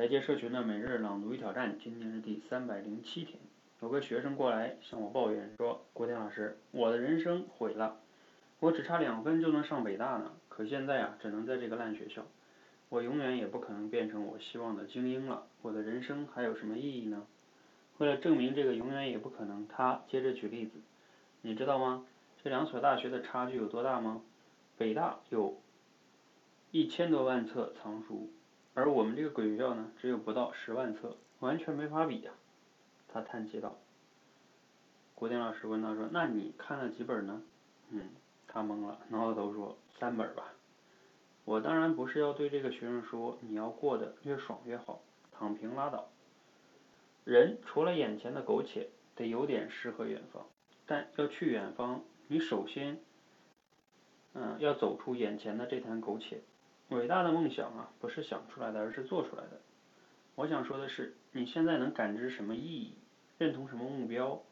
来接社群的每日朗读与挑战，今天是第三百零七天。有个学生过来向我抱怨说：“国天老师，我的人生毁了，我只差两分就能上北大呢，可现在啊，只能在这个烂学校，我永远也不可能变成我希望的精英了，我的人生还有什么意义呢？”为了证明这个永远也不可能，他接着举例子，你知道吗？这两所大学的差距有多大吗？北大有一千多万册藏书。而我们这个鬼学校呢，只有不到十万册，完全没法比呀。他叹气道。国典老师问他说：“那你看了几本呢？”嗯，他懵了，挠挠头说：“三本吧。”我当然不是要对这个学生说，你要过得越爽越好，躺平拉倒。人除了眼前的苟且，得有点诗和远方。但要去远方，你首先，嗯，要走出眼前的这滩苟且。伟大的梦想啊，不是想出来的，而是做出来的。我想说的是，你现在能感知什么意义，认同什么目标，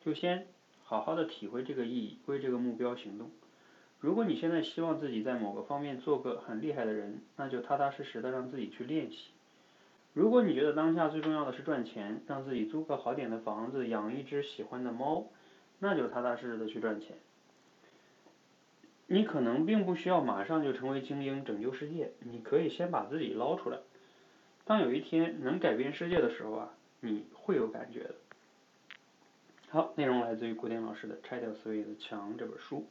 就先好好的体会这个意义，为这个目标行动。如果你现在希望自己在某个方面做个很厉害的人，那就踏踏实实的让自己去练习。如果你觉得当下最重要的是赚钱，让自己租个好点的房子，养一只喜欢的猫，那就踏踏实实的去赚钱。你可能并不需要马上就成为精英拯救世界，你可以先把自己捞出来。当有一天能改变世界的时候啊，你会有感觉的。好，内容来自于古典老师的《拆掉思维的墙》这本书。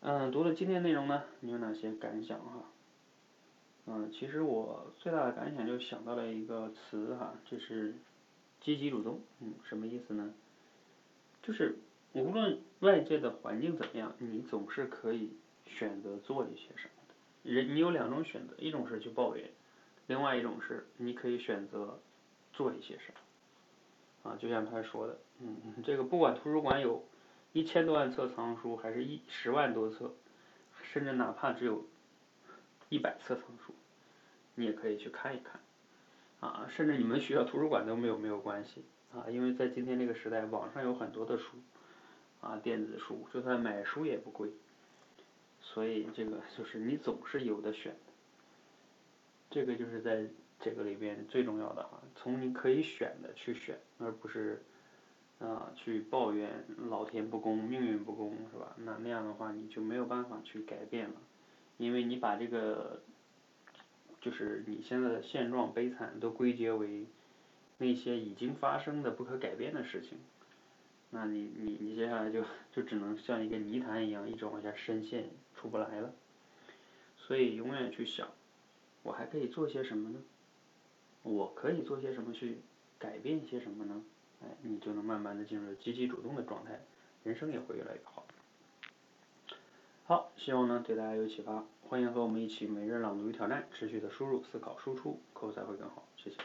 嗯，读了今天内容呢，你有哪些感想哈？嗯，其实我最大的感想就想到了一个词哈，就是积极主动。嗯，什么意思呢？就是。无论外界的环境怎么样，你总是可以选择做一些什么的。人，你有两种选择，一种是去抱怨，另外一种是你可以选择做一些什么。啊，就像他说的，嗯，这个不管图书馆有一千多万册藏书，还是一十万多册，甚至哪怕只有一百册藏书，你也可以去看一看。啊，甚至你们学校图书馆都没有没有关系啊，因为在今天这个时代，网上有很多的书。啊，电子书就算买书也不贵，所以这个就是你总是有的选，这个就是在这个里边最重要的哈，从你可以选的去选，而不是啊去抱怨老天不公、命运不公是吧？那那样的话你就没有办法去改变了，因为你把这个就是你现在的现状悲惨都归结为那些已经发生的不可改变的事情。那你你你接下来就就只能像一个泥潭一样一直往下深陷，出不来了。所以永远去想，我还可以做些什么呢？我可以做些什么去改变些什么呢？哎，你就能慢慢的进入积极主动的状态，人生也会越来越好。好，希望呢对大家有启发，欢迎和我们一起每日朗读与挑战，持续的输入、思考、输出，口才会更好。谢谢。